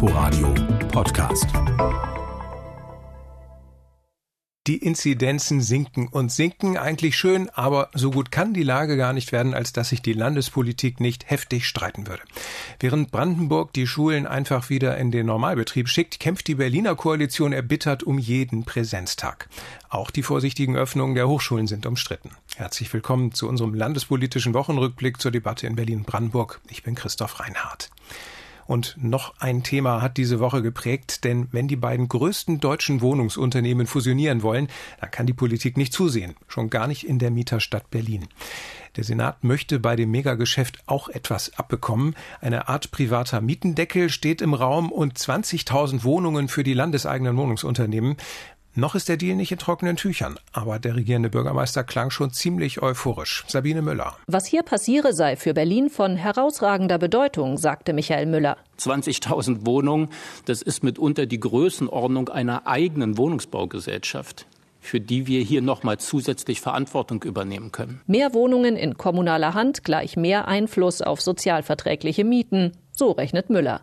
Inforadio Podcast. Die Inzidenzen sinken und sinken eigentlich schön, aber so gut kann die Lage gar nicht werden, als dass sich die Landespolitik nicht heftig streiten würde. Während Brandenburg die Schulen einfach wieder in den Normalbetrieb schickt, kämpft die Berliner Koalition erbittert um jeden Präsenztag. Auch die vorsichtigen Öffnungen der Hochschulen sind umstritten. Herzlich willkommen zu unserem landespolitischen Wochenrückblick zur Debatte in Berlin-Brandenburg. Ich bin Christoph Reinhardt. Und noch ein Thema hat diese Woche geprägt, denn wenn die beiden größten deutschen Wohnungsunternehmen fusionieren wollen, dann kann die Politik nicht zusehen, schon gar nicht in der Mieterstadt Berlin. Der Senat möchte bei dem Megageschäft auch etwas abbekommen. Eine Art privater Mietendeckel steht im Raum und 20.000 Wohnungen für die landeseigenen Wohnungsunternehmen. Noch ist der Deal nicht in trockenen Tüchern, aber der regierende Bürgermeister klang schon ziemlich euphorisch. Sabine Müller. Was hier passiere, sei für Berlin von herausragender Bedeutung, sagte Michael Müller. 20.000 Wohnungen, das ist mitunter die Größenordnung einer eigenen Wohnungsbaugesellschaft für die wir hier nochmal zusätzlich Verantwortung übernehmen können. Mehr Wohnungen in kommunaler Hand gleich mehr Einfluss auf sozialverträgliche Mieten, so rechnet Müller.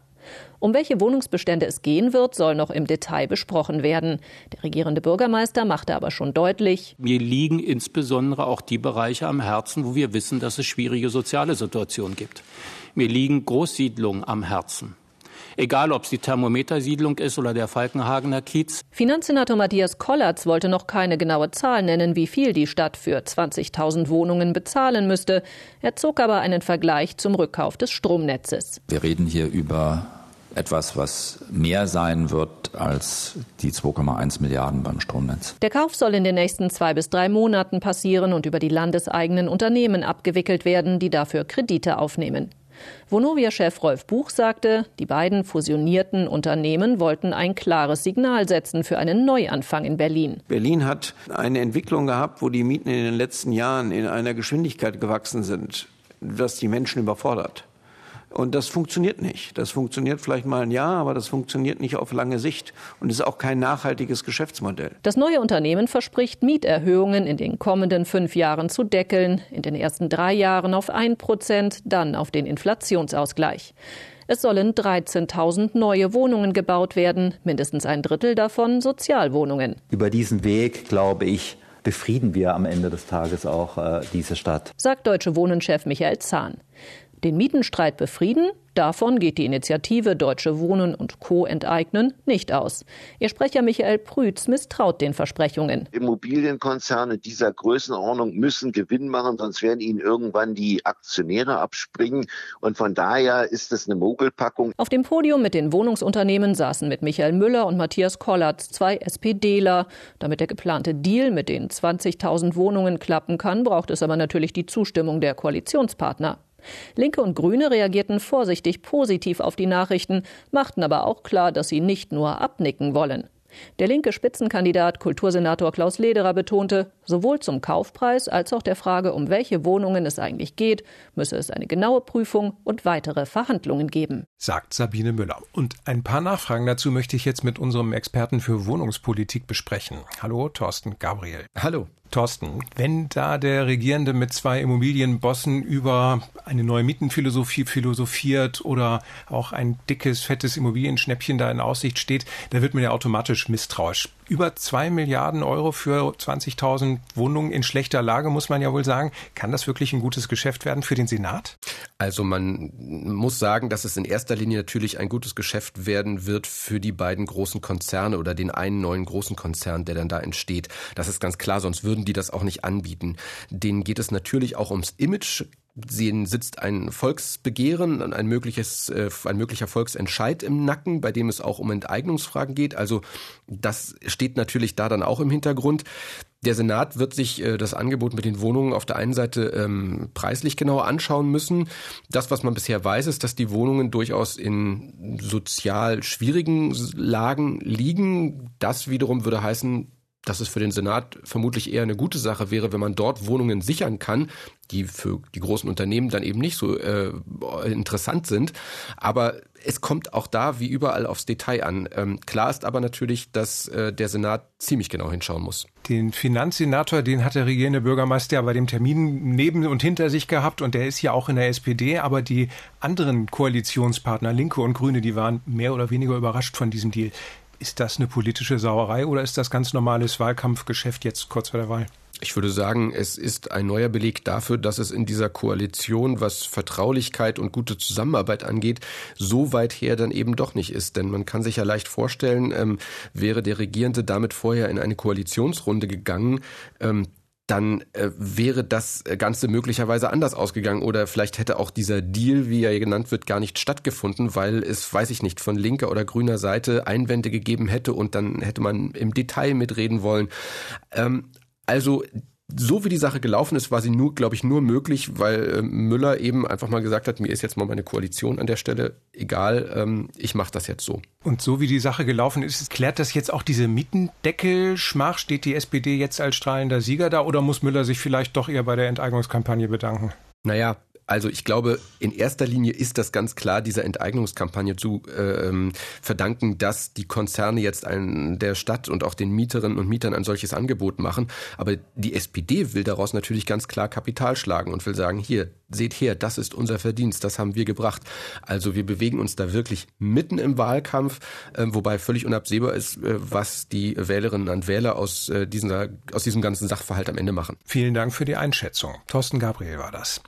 Um welche Wohnungsbestände es gehen wird, soll noch im Detail besprochen werden. Der regierende Bürgermeister machte aber schon deutlich, mir liegen insbesondere auch die Bereiche am Herzen, wo wir wissen, dass es schwierige soziale Situationen gibt. Mir liegen Großsiedlungen am Herzen. Egal, ob es die Thermometersiedlung ist oder der Falkenhagener Kiez. Finanzsenator Matthias Kollatz wollte noch keine genaue Zahl nennen, wie viel die Stadt für 20.000 Wohnungen bezahlen müsste. Er zog aber einen Vergleich zum Rückkauf des Stromnetzes. Wir reden hier über etwas, was mehr sein wird als die 2,1 Milliarden beim Stromnetz. Der Kauf soll in den nächsten zwei bis drei Monaten passieren und über die landeseigenen Unternehmen abgewickelt werden, die dafür Kredite aufnehmen. Vonovia-Chef Rolf Buch sagte, die beiden fusionierten Unternehmen wollten ein klares Signal setzen für einen Neuanfang in Berlin. Berlin hat eine Entwicklung gehabt, wo die Mieten in den letzten Jahren in einer Geschwindigkeit gewachsen sind, was die Menschen überfordert. Und das funktioniert nicht. Das funktioniert vielleicht mal ein Jahr, aber das funktioniert nicht auf lange Sicht und ist auch kein nachhaltiges Geschäftsmodell. Das neue Unternehmen verspricht, Mieterhöhungen in den kommenden fünf Jahren zu deckeln, in den ersten drei Jahren auf ein Prozent, dann auf den Inflationsausgleich. Es sollen 13.000 neue Wohnungen gebaut werden, mindestens ein Drittel davon Sozialwohnungen. Über diesen Weg, glaube ich, befrieden wir am Ende des Tages auch äh, diese Stadt. Sagt Deutsche Wohnenchef Michael Zahn. Den Mietenstreit befrieden, davon geht die Initiative Deutsche Wohnen und Co. enteignen nicht aus. Ihr Sprecher Michael Prütz misstraut den Versprechungen. Immobilienkonzerne dieser Größenordnung müssen Gewinn machen, sonst werden ihnen irgendwann die Aktionäre abspringen. Und von daher ist es eine Mogelpackung. Auf dem Podium mit den Wohnungsunternehmen saßen mit Michael Müller und Matthias Kollatz zwei SPDler. Damit der geplante Deal mit den 20.000 Wohnungen klappen kann, braucht es aber natürlich die Zustimmung der Koalitionspartner. Linke und Grüne reagierten vorsichtig positiv auf die Nachrichten, machten aber auch klar, dass sie nicht nur abnicken wollen. Der linke Spitzenkandidat Kultursenator Klaus Lederer betonte, sowohl zum Kaufpreis als auch der Frage, um welche Wohnungen es eigentlich geht, müsse es eine genaue Prüfung und weitere Verhandlungen geben. Sagt Sabine Müller. Und ein paar Nachfragen dazu möchte ich jetzt mit unserem Experten für Wohnungspolitik besprechen. Hallo, Thorsten Gabriel. Hallo. Thorsten, wenn da der Regierende mit zwei Immobilienbossen über eine neue Mietenphilosophie philosophiert oder auch ein dickes, fettes Immobilienschnäppchen da in Aussicht steht, da wird man ja automatisch misstrauisch. Über zwei Milliarden Euro für 20.000 Wohnungen in schlechter Lage, muss man ja wohl sagen. Kann das wirklich ein gutes Geschäft werden für den Senat? Also man muss sagen, dass es in erster Linie natürlich ein gutes Geschäft werden wird für die beiden großen Konzerne oder den einen neuen großen Konzern, der dann da entsteht. Das ist ganz klar, sonst würden die das auch nicht anbieten. Denen geht es natürlich auch ums Image Sehen sitzt ein Volksbegehren, ein mögliches, äh, ein möglicher Volksentscheid im Nacken, bei dem es auch um Enteignungsfragen geht. Also das steht natürlich da dann auch im Hintergrund. Der Senat wird sich äh, das Angebot mit den Wohnungen auf der einen Seite ähm, preislich genauer anschauen müssen. Das, was man bisher weiß, ist, dass die Wohnungen durchaus in sozial schwierigen Lagen liegen. Das wiederum würde heißen, dass es für den Senat vermutlich eher eine gute Sache wäre, wenn man dort Wohnungen sichern kann, die für die großen Unternehmen dann eben nicht so äh, interessant sind. Aber es kommt auch da wie überall aufs Detail an. Ähm, klar ist aber natürlich, dass äh, der Senat ziemlich genau hinschauen muss. Den Finanzsenator, den hat der regierende Bürgermeister bei dem Termin neben und hinter sich gehabt und der ist ja auch in der SPD, aber die anderen Koalitionspartner, Linke und Grüne, die waren mehr oder weniger überrascht von diesem Deal. Ist das eine politische Sauerei oder ist das ganz normales Wahlkampfgeschäft jetzt kurz vor der Wahl? Ich würde sagen, es ist ein neuer Beleg dafür, dass es in dieser Koalition, was Vertraulichkeit und gute Zusammenarbeit angeht, so weit her dann eben doch nicht ist. Denn man kann sich ja leicht vorstellen, ähm, wäre der Regierende damit vorher in eine Koalitionsrunde gegangen, ähm, dann äh, wäre das Ganze möglicherweise anders ausgegangen oder vielleicht hätte auch dieser Deal, wie er genannt wird, gar nicht stattgefunden, weil es, weiß ich nicht, von linker oder grüner Seite Einwände gegeben hätte und dann hätte man im Detail mitreden wollen. Ähm, also so wie die Sache gelaufen ist, war sie nur, glaube ich, nur möglich, weil äh, Müller eben einfach mal gesagt hat, mir ist jetzt mal meine Koalition an der Stelle egal, ähm, ich mache das jetzt so. Und so wie die Sache gelaufen ist, klärt das jetzt auch diese Mietendeckel-Schmach? Steht die SPD jetzt als strahlender Sieger da oder muss Müller sich vielleicht doch eher bei der Enteignungskampagne bedanken? Naja, also ich glaube, in erster Linie ist das ganz klar dieser Enteignungskampagne zu ähm, verdanken, dass die Konzerne jetzt ein, der Stadt und auch den Mieterinnen und Mietern ein solches Angebot machen. Aber die SPD will daraus natürlich ganz klar Kapital schlagen und will sagen, hier, seht her, das ist unser Verdienst, das haben wir gebracht. Also wir bewegen uns da wirklich mitten im Wahlkampf, äh, wobei völlig unabsehbar ist, äh, was die Wählerinnen und Wähler aus, äh, dieser, aus diesem ganzen Sachverhalt am Ende machen. Vielen Dank für die Einschätzung. Thorsten Gabriel war das.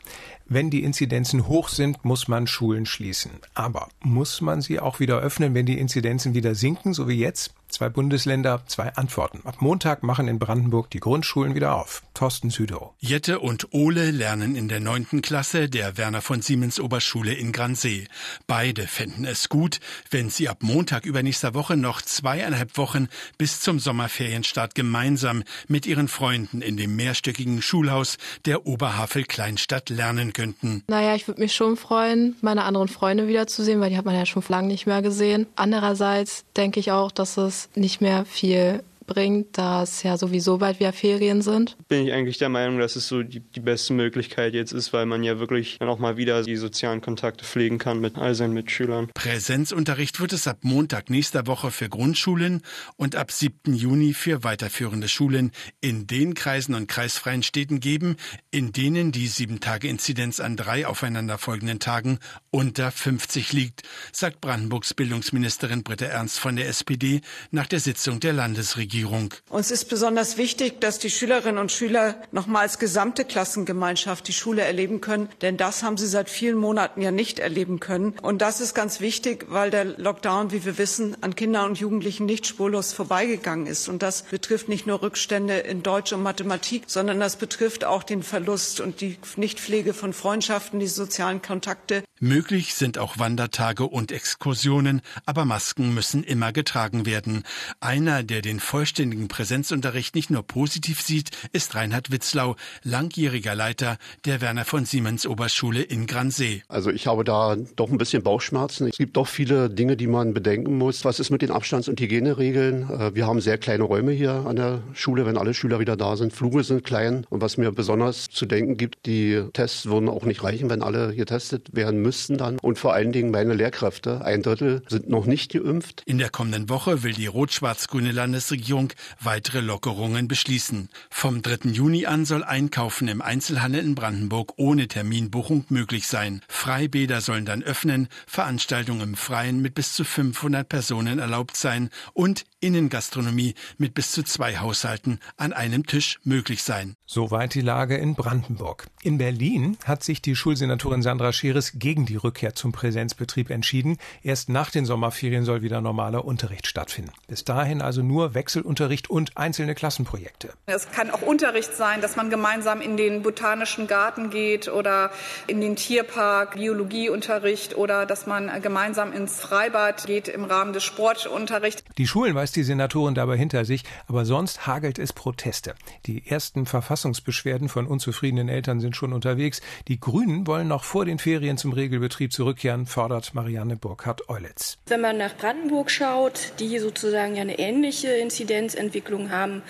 Wenn die Inzidenzen hoch sind, muss man Schulen schließen. Aber muss man sie auch wieder öffnen, wenn die Inzidenzen wieder sinken, so wie jetzt? Zwei Bundesländer, zwei Antworten. Ab Montag machen in Brandenburg die Grundschulen wieder auf. Thorsten Südow. Jette und Ole lernen in der neunten Klasse der Werner von Siemens Oberschule in Gransee. Beide fänden es gut, wenn sie ab Montag übernächster Woche noch zweieinhalb Wochen bis zum Sommerferienstart gemeinsam mit ihren Freunden in dem mehrstöckigen Schulhaus der Oberhavel Kleinstadt lernen könnten. Naja, ich würde mich schon freuen, meine anderen Freunde wiederzusehen, weil die hat man ja schon lange nicht mehr gesehen. Andererseits denke ich auch, dass es nicht mehr viel bringt, da es ja sowieso bald wieder Ferien sind. Bin ich eigentlich der Meinung, dass es so die, die beste Möglichkeit jetzt ist, weil man ja wirklich dann auch mal wieder die sozialen Kontakte pflegen kann mit all seinen Mitschülern. Präsenzunterricht wird es ab Montag nächster Woche für Grundschulen und ab 7. Juni für weiterführende Schulen in den Kreisen und kreisfreien Städten geben, in denen die 7-Tage-Inzidenz an drei aufeinanderfolgenden Tagen unter 50 liegt, sagt Brandenburgs Bildungsministerin Britta Ernst von der SPD nach der Sitzung der Landesregierung. Regierung. Uns ist besonders wichtig, dass die Schülerinnen und Schüler nochmal als gesamte Klassengemeinschaft die Schule erleben können, denn das haben sie seit vielen Monaten ja nicht erleben können. Und das ist ganz wichtig, weil der Lockdown, wie wir wissen, an Kindern und Jugendlichen nicht spurlos vorbeigegangen ist. Und das betrifft nicht nur Rückstände in Deutsch und Mathematik, sondern das betrifft auch den Verlust und die Nichtpflege von Freundschaften, die sozialen Kontakte. Möglich sind auch Wandertage und Exkursionen, aber Masken müssen immer getragen werden. Einer, der den vollständigen Präsenzunterricht nicht nur positiv sieht, ist Reinhard Witzlau, langjähriger Leiter der Werner von Siemens Oberschule in Gransee. Also ich habe da doch ein bisschen Bauchschmerzen. Es gibt doch viele Dinge, die man bedenken muss. Was ist mit den Abstands- und Hygieneregeln? Äh, wir haben sehr kleine Räume hier an der Schule, wenn alle Schüler wieder da sind. Fluge sind klein. Und was mir besonders zu denken gibt, die Tests würden auch nicht reichen, wenn alle getestet werden müssten dann. Und vor allen Dingen meine Lehrkräfte, ein Drittel sind noch nicht geimpft. In der kommenden Woche will die rot-schwarz-grüne Landesregierung weitere Lockerungen beschließen. Vom 3. Juni an soll Einkaufen im Einzelhandel in Brandenburg ohne Terminbuchung möglich sein. Freibäder sollen dann öffnen, Veranstaltungen im Freien mit bis zu 500 Personen erlaubt sein und Innengastronomie mit bis zu zwei Haushalten an einem Tisch möglich sein. Soweit die Lage in Brandenburg. In Berlin hat sich die Schulsenatorin Sandra Scheres gegen die Rückkehr zum Präsenzbetrieb entschieden. Erst nach den Sommerferien soll wieder normaler Unterricht stattfinden. Bis dahin also nur Wechselunterricht und einzelne Klassenprojekte. Es kann auch Unterricht sein, dass man gemeinsam in den botanischen Garten geht oder in den Tierpark, Biologieunterricht oder dass man gemeinsam ins Freibad geht im Rahmen des Sportunterrichts. Die Schulen weiß die Senatorin dabei hinter sich, aber sonst hagelt es Proteste. Die ersten Verfassungsbeschwerden von unzufriedenen Eltern sind schon unterwegs. Die Grünen wollen noch vor den Ferien zum Regelbetrieb zurückkehren, fordert Marianne Burkhardt-Eulitz. Wenn man nach Brandenburg schaut, die sozusagen ja eine ähnliche Inzidenz Inzidenzentwicklung haben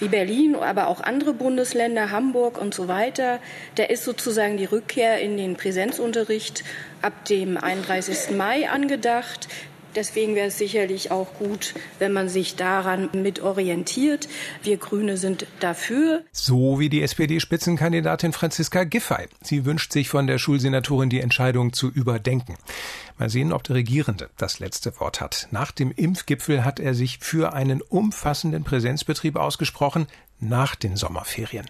wie Berlin, aber auch andere Bundesländer, Hamburg und so weiter, da ist sozusagen die Rückkehr in den Präsenzunterricht ab dem 31. Mai angedacht. Deswegen wäre es sicherlich auch gut, wenn man sich daran mit orientiert. Wir Grüne sind dafür. So wie die SPD-Spitzenkandidatin Franziska Giffey. Sie wünscht sich von der Schulsenatorin die Entscheidung zu überdenken. Mal sehen, ob der Regierende das letzte Wort hat. Nach dem Impfgipfel hat er sich für einen umfassenden Präsenzbetrieb ausgesprochen nach den Sommerferien.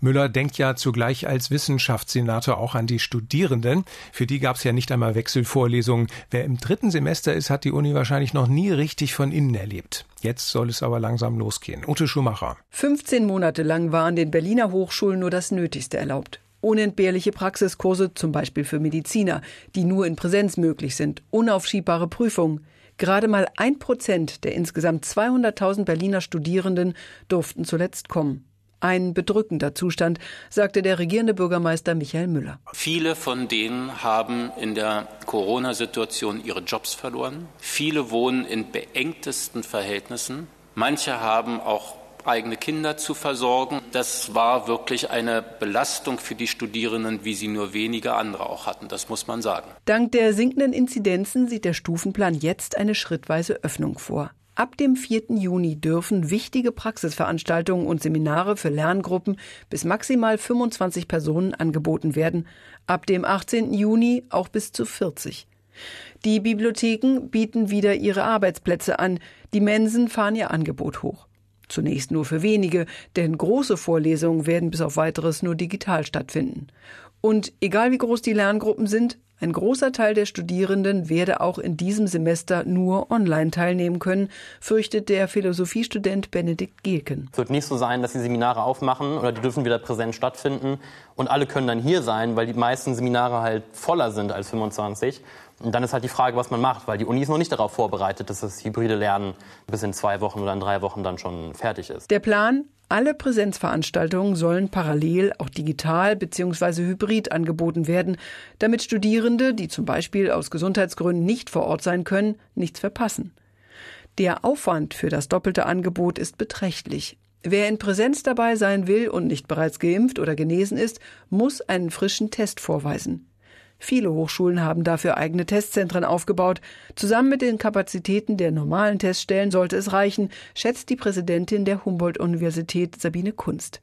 Müller denkt ja zugleich als Wissenschaftssenator auch an die Studierenden. Für die gab es ja nicht einmal Wechselvorlesungen. Wer im dritten Semester ist, hat die Uni wahrscheinlich noch nie richtig von innen erlebt. Jetzt soll es aber langsam losgehen. Ute Schumacher. 15 Monate lang war an den Berliner Hochschulen nur das Nötigste erlaubt. Unentbehrliche Praxiskurse, zum Beispiel für Mediziner, die nur in Präsenz möglich sind, unaufschiebbare Prüfungen. Gerade mal ein Prozent der insgesamt 200.000 Berliner Studierenden durften zuletzt kommen. Ein bedrückender Zustand, sagte der regierende Bürgermeister Michael Müller. Viele von denen haben in der Corona-Situation ihre Jobs verloren. Viele wohnen in beengtesten Verhältnissen. Manche haben auch eigene Kinder zu versorgen. Das war wirklich eine Belastung für die Studierenden, wie sie nur wenige andere auch hatten. Das muss man sagen. Dank der sinkenden Inzidenzen sieht der Stufenplan jetzt eine schrittweise Öffnung vor. Ab dem 4. Juni dürfen wichtige Praxisveranstaltungen und Seminare für Lerngruppen bis maximal 25 Personen angeboten werden, ab dem 18. Juni auch bis zu 40. Die Bibliotheken bieten wieder ihre Arbeitsplätze an, die Mensen fahren ihr Angebot hoch. Zunächst nur für wenige, denn große Vorlesungen werden bis auf weiteres nur digital stattfinden. Und egal wie groß die Lerngruppen sind, ein großer Teil der Studierenden werde auch in diesem Semester nur online teilnehmen können, fürchtet der Philosophiestudent Benedikt Gielken. Es wird nicht so sein, dass die Seminare aufmachen oder die dürfen wieder präsent stattfinden und alle können dann hier sein, weil die meisten Seminare halt voller sind als 25. Und dann ist halt die Frage, was man macht, weil die Uni ist noch nicht darauf vorbereitet, dass das hybride Lernen bis in zwei Wochen oder in drei Wochen dann schon fertig ist. Der Plan, alle Präsenzveranstaltungen sollen parallel auch digital bzw. hybrid angeboten werden, damit Studierende, die zum Beispiel aus Gesundheitsgründen nicht vor Ort sein können, nichts verpassen. Der Aufwand für das doppelte Angebot ist beträchtlich. Wer in Präsenz dabei sein will und nicht bereits geimpft oder genesen ist, muss einen frischen Test vorweisen. Viele Hochschulen haben dafür eigene Testzentren aufgebaut. Zusammen mit den Kapazitäten der normalen Teststellen sollte es reichen, schätzt die Präsidentin der Humboldt-Universität Sabine Kunst.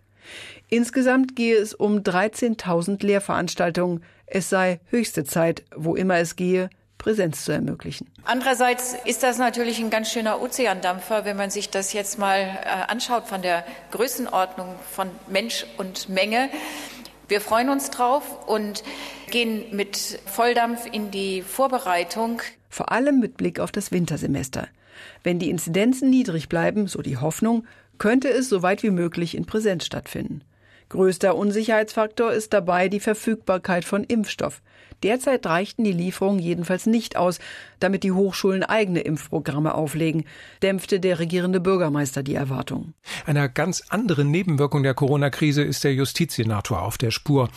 Insgesamt gehe es um 13.000 Lehrveranstaltungen. Es sei höchste Zeit, wo immer es gehe, Präsenz zu ermöglichen. Andererseits ist das natürlich ein ganz schöner Ozeandampfer, wenn man sich das jetzt mal äh, anschaut von der Größenordnung von Mensch und Menge. Wir freuen uns drauf und gehen mit Volldampf in die Vorbereitung. Vor allem mit Blick auf das Wintersemester. Wenn die Inzidenzen niedrig bleiben, so die Hoffnung, könnte es so weit wie möglich in Präsenz stattfinden. Größter Unsicherheitsfaktor ist dabei die Verfügbarkeit von Impfstoff. Derzeit reichten die Lieferungen jedenfalls nicht aus, damit die Hochschulen eigene Impfprogramme auflegen, dämpfte der regierende Bürgermeister die Erwartung. Einer ganz anderen Nebenwirkung der Corona-Krise ist der Justizsenator auf der Spur.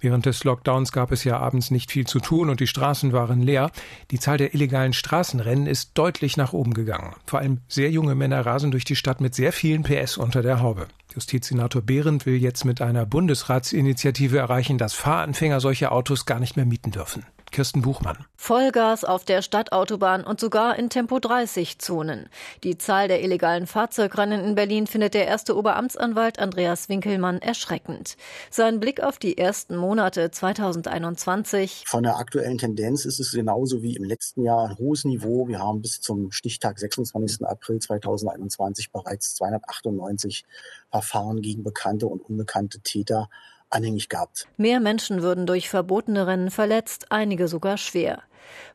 Während des Lockdowns gab es ja abends nicht viel zu tun und die Straßen waren leer. Die Zahl der illegalen Straßenrennen ist deutlich nach oben gegangen. Vor allem sehr junge Männer rasen durch die Stadt mit sehr vielen PS unter der Haube. Justizsenator Behrendt will jetzt mit einer Bundesratsinitiative erreichen, dass Fahranfänger solche Autos gar nicht mehr mieten dürfen. Kirsten Buchmann. Vollgas auf der Stadtautobahn und sogar in Tempo 30 Zonen. Die Zahl der illegalen Fahrzeugrennen in Berlin findet der erste Oberamtsanwalt Andreas Winkelmann erschreckend. Sein Blick auf die ersten Monate 2021. Von der aktuellen Tendenz ist es genauso wie im letzten Jahr ein hohes Niveau. Wir haben bis zum Stichtag 26. April 2021 bereits 298 Verfahren gegen bekannte und unbekannte Täter anhängig gehabt. Mehr Menschen würden durch verbotene Rennen verletzt, einige sogar schwer.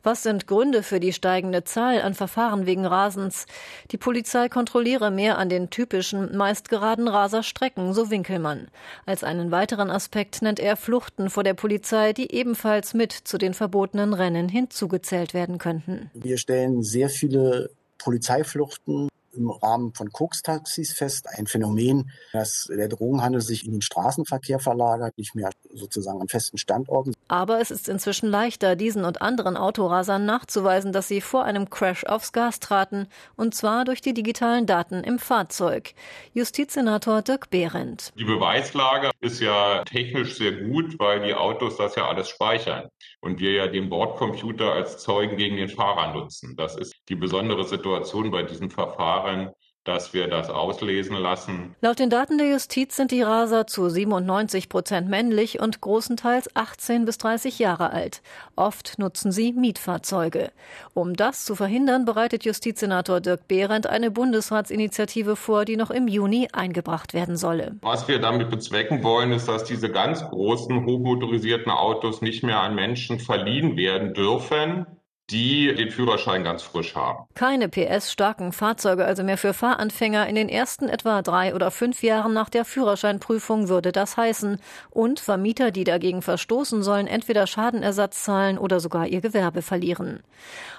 Was sind Gründe für die steigende Zahl an Verfahren wegen Rasens? Die Polizei kontrolliere mehr an den typischen, meist geraden Raserstrecken, so Winkelmann. Als einen weiteren Aspekt nennt er Fluchten vor der Polizei, die ebenfalls mit zu den verbotenen Rennen hinzugezählt werden könnten. Wir stellen sehr viele Polizeifluchten im Rahmen von Koks-Taxis fest. Ein Phänomen, dass der Drogenhandel sich in den Straßenverkehr verlagert, nicht mehr sozusagen an festen Standorten. Aber es ist inzwischen leichter, diesen und anderen Autorasern nachzuweisen, dass sie vor einem Crash aufs Gas traten, und zwar durch die digitalen Daten im Fahrzeug. Justizsenator Dirk Behrendt. Die Beweislage ist ja technisch sehr gut, weil die Autos das ja alles speichern und wir ja den Bordcomputer als Zeugen gegen den Fahrer nutzen. Das ist die besondere Situation bei diesem Verfahren, dass wir das auslesen lassen. Laut den Daten der Justiz sind die Raser zu 97 Prozent männlich und großenteils 18 bis 30 Jahre alt. Oft nutzen sie Mietfahrzeuge. Um das zu verhindern, bereitet Justizsenator Dirk Behrendt eine Bundesratsinitiative vor, die noch im Juni eingebracht werden solle. Was wir damit bezwecken wollen, ist, dass diese ganz großen hochmotorisierten Autos nicht mehr an Menschen verliehen werden dürfen, die den Führerschein ganz frisch haben. Keine PS-starken Fahrzeuge also mehr für Fahranfänger in den ersten etwa drei oder fünf Jahren nach der Führerscheinprüfung würde das heißen. Und Vermieter, die dagegen verstoßen, sollen entweder Schadenersatz zahlen oder sogar ihr Gewerbe verlieren.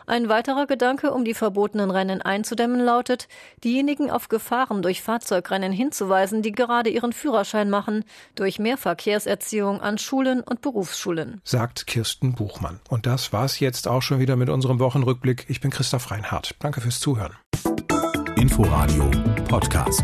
Ein weiterer Gedanke, um die verbotenen Rennen einzudämmen, lautet, diejenigen auf Gefahren durch Fahrzeugrennen hinzuweisen, die gerade ihren Führerschein machen, durch mehr Verkehrserziehung an Schulen und Berufsschulen. Sagt Kirsten Buchmann. Und das war's jetzt auch schon wieder mit unserem Wochenrückblick. Ich bin Christoph Reinhardt. Danke fürs Zuhören. Inforadio Podcast.